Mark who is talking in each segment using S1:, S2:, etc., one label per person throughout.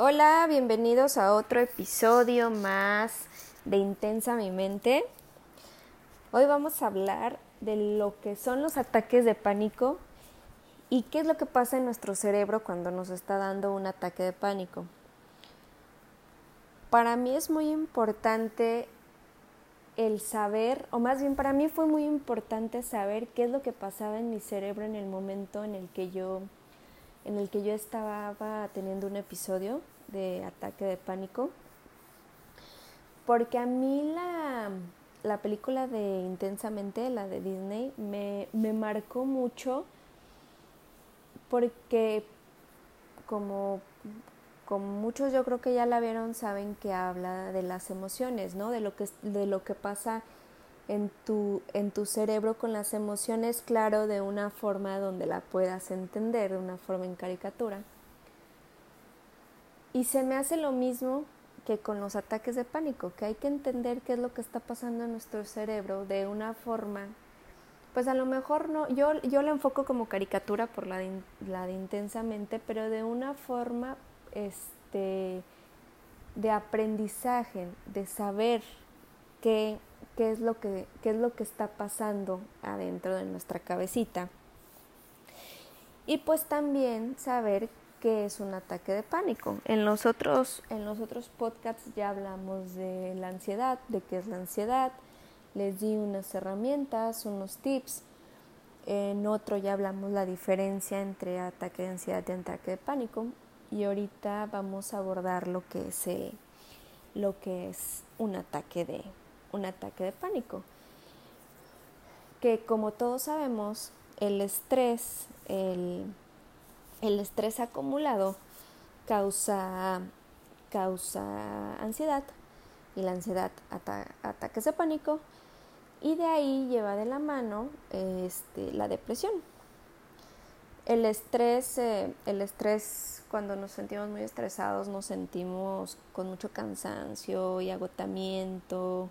S1: Hola, bienvenidos a otro episodio más de Intensa mi mente. Hoy vamos a hablar de lo que son los ataques de pánico y qué es lo que pasa en nuestro cerebro cuando nos está dando un ataque de pánico. Para mí es muy importante el saber, o más bien para mí fue muy importante saber qué es lo que pasaba en mi cerebro en el momento en el que yo en el que yo estaba teniendo un episodio de ataque de pánico. Porque a mí la, la película de Intensamente, la de Disney, me, me marcó mucho porque como, como muchos yo creo que ya la vieron, saben que habla de las emociones, ¿no? De lo que, de lo que pasa en tu, en tu cerebro con las emociones, claro, de una forma donde la puedas entender, de una forma en caricatura. Y se me hace lo mismo que con los ataques de pánico, que hay que entender qué es lo que está pasando en nuestro cerebro de una forma, pues a lo mejor no, yo, yo lo enfoco como caricatura por la de, la intensamente, pero de una forma este, de aprendizaje, de saber qué qué es lo que, qué es lo que está pasando adentro de nuestra cabecita. Y pues también saber qué es un ataque de pánico. En los otros, en los podcasts ya hablamos de la ansiedad, de qué es la ansiedad. Les di unas herramientas, unos tips. En otro ya hablamos la diferencia entre ataque de ansiedad y ataque de pánico. Y ahorita vamos a abordar lo que es, eh, lo que es un ataque de un ataque de pánico. Que como todos sabemos, el estrés, el, estrés acumulado causa, causa ansiedad y la ansiedad ataques de pánico y de ahí lleva de la mano este, la depresión. El estrés, eh, el estrés, cuando nos sentimos muy estresados, nos sentimos con mucho cansancio y agotamiento,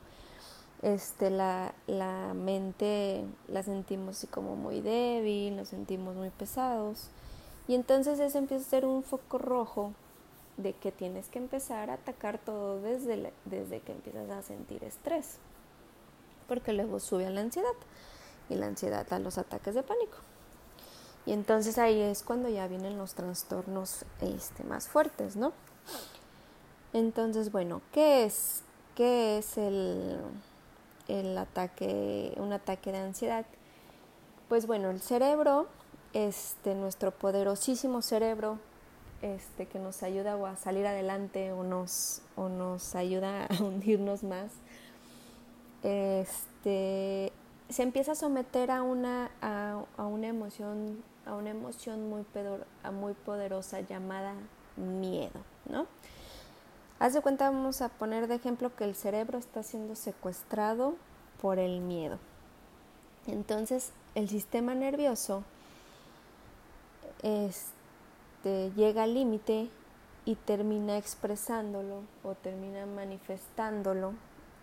S1: este, la, la mente la sentimos así como muy débil, nos sentimos muy pesados. Y entonces eso empieza a ser un foco rojo de que tienes que empezar a atacar todo desde, desde que empiezas a sentir estrés. Porque luego sube a la ansiedad y la ansiedad a los ataques de pánico. Y entonces ahí es cuando ya vienen los trastornos este, más fuertes, ¿no? Entonces, bueno, ¿qué es? ¿Qué es el, el ataque, un ataque de ansiedad. Pues bueno, el cerebro, este, nuestro poderosísimo cerebro, este, que nos ayuda a salir adelante o nos, o nos ayuda a hundirnos más, este, se empieza a someter a una, a, una emoción, a una emoción muy, muy poderosa llamada miedo, ¿no? Haz de cuenta, vamos a poner de ejemplo que el cerebro está siendo secuestrado por el miedo. Entonces, el sistema nervioso este, llega al límite y termina expresándolo o termina manifestándolo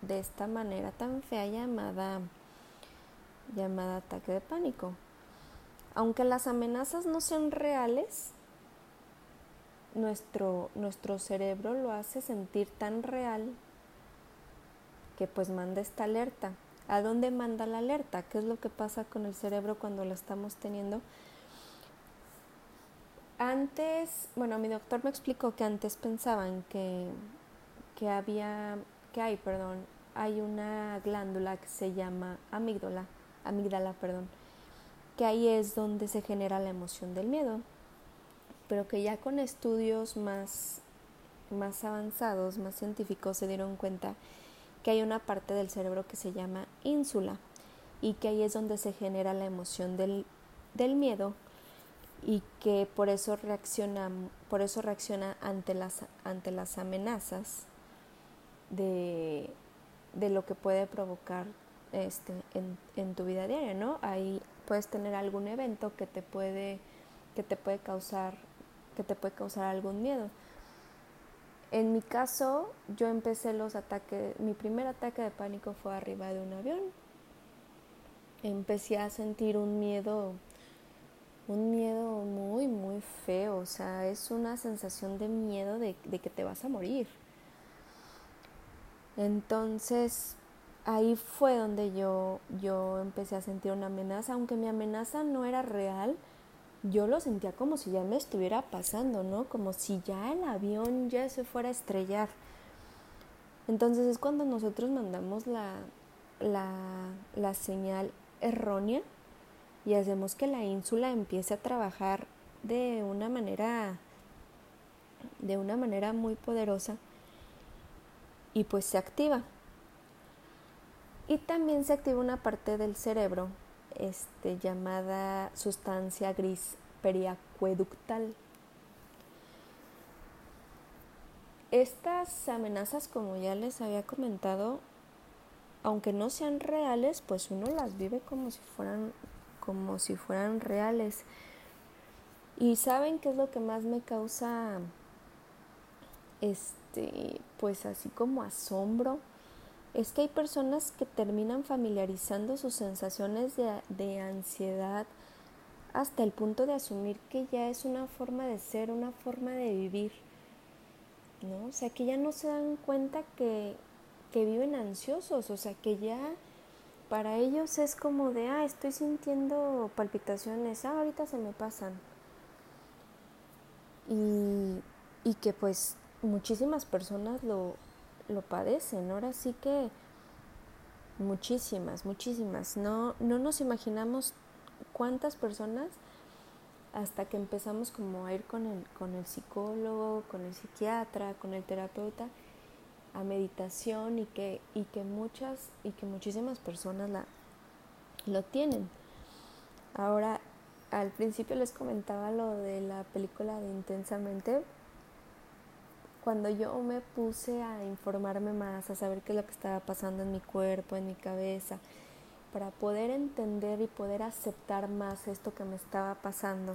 S1: de esta manera tan fea llamada llamada ataque de pánico. Aunque las amenazas no sean reales, nuestro, nuestro cerebro lo hace sentir tan real que pues manda esta alerta. ¿A dónde manda la alerta? ¿Qué es lo que pasa con el cerebro cuando lo estamos teniendo? Antes, bueno, mi doctor me explicó que antes pensaban que, que había, que hay, perdón, hay una glándula que se llama amígdala, amígdala, perdón, que ahí es donde se genera la emoción del miedo pero que ya con estudios más, más avanzados, más científicos, se dieron cuenta que hay una parte del cerebro que se llama ínsula y que ahí es donde se genera la emoción del, del miedo y que por eso reacciona, por eso reacciona ante las, ante las amenazas de, de lo que puede provocar este, en, en, tu vida diaria, ¿no? Ahí puedes tener algún evento que te puede, que te puede causar que te puede causar algún miedo. En mi caso, yo empecé los ataques, mi primer ataque de pánico fue arriba de un avión. Empecé a sentir un miedo un miedo muy, muy feo, o sea, es una sensación de miedo de, que te vas a morir. Entonces, ahí fue donde yo, yo empecé a sentir una amenaza, aunque mi amenaza no era real, yo lo sentía como si ya me estuviera pasando, ¿no? Como si ya el avión ya se fuera a estrellar. Entonces es cuando nosotros mandamos la, la, la señal errónea y hacemos que la ínsula empiece a trabajar de una manera de una manera muy poderosa y pues se activa. Y también se activa una parte del cerebro este, llamada sustancia gris periacueductal. Estas amenazas, como ya les había comentado, aunque no sean reales, pues uno las vive como si fueran, como si fueran reales. Y saben qué es lo que más me causa, este, pues así como asombro es que hay personas que terminan familiarizando sus sensaciones de, de, ansiedad hasta el punto de asumir que ya es una forma de ser, una forma de vivir, ¿no? O sea, que ya no se dan cuenta que, que viven ansiosos, o sea, que ya para ellos es como de, ah, estoy sintiendo palpitaciones, ah, ahorita se me pasan. Y, y que pues muchísimas personas lo, lo padecen. Ahora sí que muchísimas, muchísimas. No, no nos imaginamos cuántas personas hasta que empezamos como a ir con el, con el psicólogo, con el psiquiatra, con el terapeuta a meditación y que, y que muchas y que muchísimas personas la, lo tienen. Ahora, al principio les comentaba lo de la película de Intensamente, cuando yo me puse a informarme más, a saber qué es lo que estaba pasando en mi cuerpo, en mi cabeza, para poder entender y poder aceptar más esto que me estaba pasando,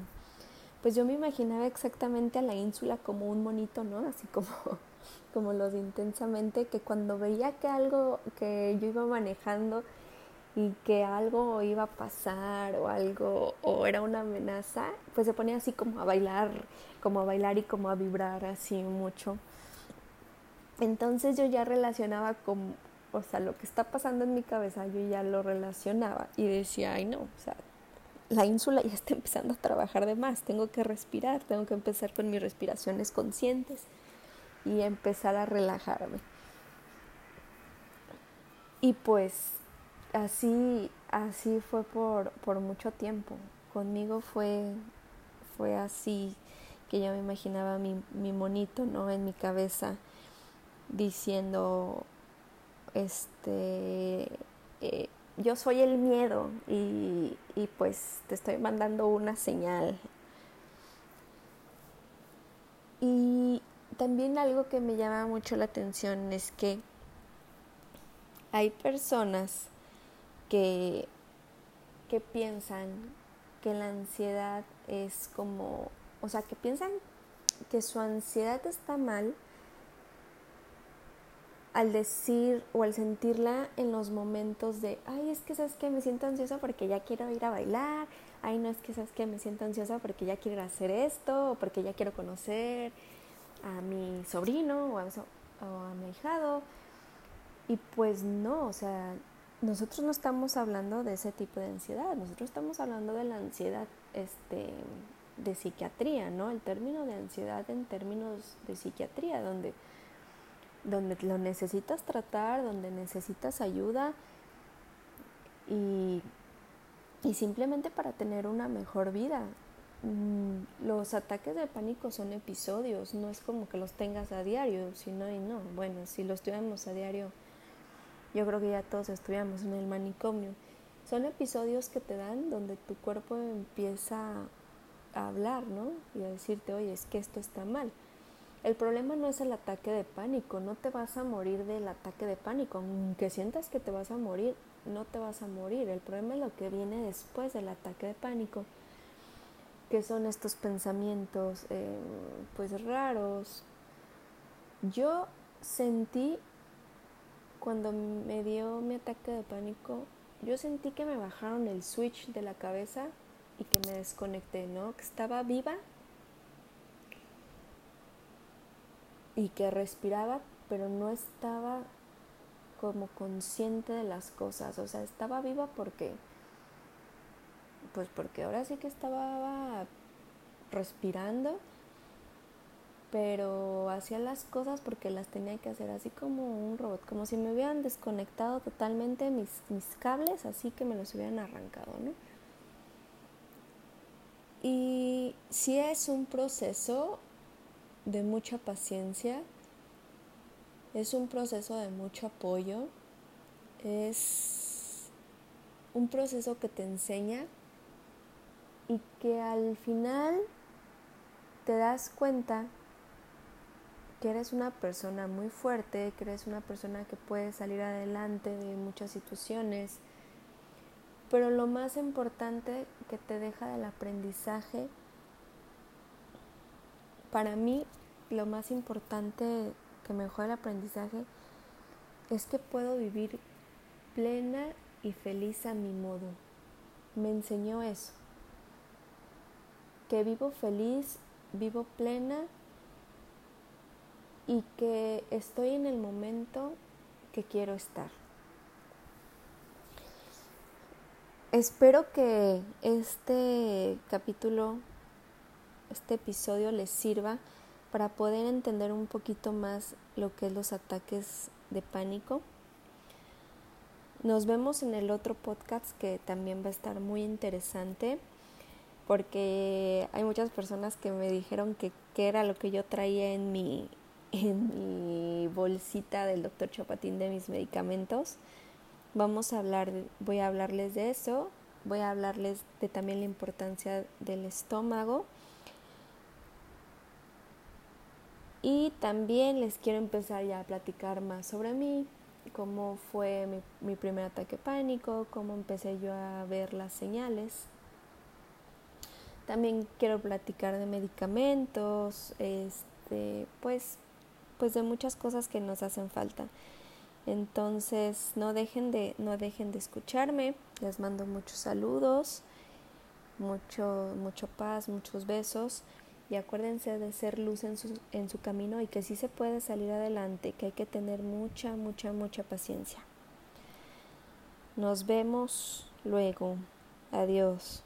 S1: pues yo me imaginaba exactamente a la ínsula como un monito, ¿no? Así como, como los intensamente, que cuando veía que algo que yo iba manejando y que algo iba a pasar o algo o era una amenaza, pues se ponía así como a bailar, como a bailar y como a vibrar así mucho. Entonces yo ya relacionaba con, o sea, lo que está pasando en mi cabeza, yo ya lo relacionaba y decía, ay no, o sea, la ínsula ya está empezando a trabajar de más, tengo que respirar, tengo que empezar con mis respiraciones conscientes y empezar a relajarme. Y pues así, así fue por, por mucho tiempo. Conmigo fue, fue así que yo me imaginaba mi, mi monito, ¿no? En mi cabeza diciendo, este, eh, yo soy el miedo y, y pues te estoy mandando una señal. Y también algo que me llama mucho la atención es que hay personas que, que piensan que la ansiedad es como, o sea, que piensan que su ansiedad está mal al decir o al sentirla en los momentos de, ay, es que sabes que me siento ansiosa porque ya quiero ir a bailar, ay, no es que sabes que me siento ansiosa porque ya quiero hacer esto, o porque ya quiero conocer a mi sobrino o a, o a mi. Y pues no, o sea, nosotros no estamos hablando de ese tipo de ansiedad, nosotros estamos hablando de la ansiedad este, de psiquiatría, ¿no? El término de ansiedad en términos de psiquiatría, donde, donde lo necesitas tratar, donde necesitas ayuda y, y simplemente para tener una mejor vida. Mm, los ataques de pánico son episodios, no es como que los tengas a diario, sino y no, bueno, si los tuviéramos a diario yo creo que ya todos estudiamos en el manicomio. Son episodios que te dan donde tu cuerpo empieza a hablar, ¿no? Y a decirte, oye, es que esto está mal. El problema no es el ataque de pánico, no te vas a morir del ataque de pánico. Aunque sientas que te vas a morir, no te vas a morir. El problema es lo que viene después del ataque de pánico, que son estos pensamientos, eh, pues raros. Yo sentí cuando me dio mi ataque de pánico, yo sentí que me bajaron el switch de la cabeza y que me desconecté, ¿no? Que estaba viva y que respiraba, pero no estaba como consciente de las cosas, o sea, estaba viva porque pues porque ahora sí que estaba respirando, pero hacía las cosas porque las tenía que hacer así como un robot, como si me hubieran desconectado totalmente mis, mis cables, así que me los hubieran arrancado, ¿no? Y sí es un proceso de mucha paciencia, es un proceso de mucho apoyo, es un proceso que te enseña y que al final te das cuenta que eres una persona muy fuerte, que eres una persona que puede salir adelante de muchas situaciones, pero lo más importante que te deja del aprendizaje, para mí lo más importante que me dejó el aprendizaje es que puedo vivir plena y feliz a mi modo. Me enseñó eso que vivo feliz, vivo plena y que estoy en el momento que quiero estar. Espero que este capítulo, este episodio les sirva para poder entender un poquito más lo que es los ataques de pánico. Nos vemos en el otro podcast que también va a estar muy interesante porque hay muchas personas que me dijeron que, era lo que yo traía en mi, en mi bolsita del doctor Chapatín de mis medicamentos. Vamos a hablar, voy a hablarles de eso, voy a hablarles de también la importancia del estómago. Y también les quiero empezar ya a platicar más sobre mí, cómo fue mi, mi primer ataque pánico, cómo empecé yo a ver las señales también quiero platicar de medicamentos, este, pues, pues de muchas cosas que nos hacen falta. Entonces, no dejen de, no dejen de escucharme. Les mando muchos saludos, mucho, mucho paz, muchos besos. Y acuérdense de ser luz en su, en su camino y que sí se puede salir adelante, que hay que tener mucha, mucha, mucha paciencia. Nos vemos luego. Adiós.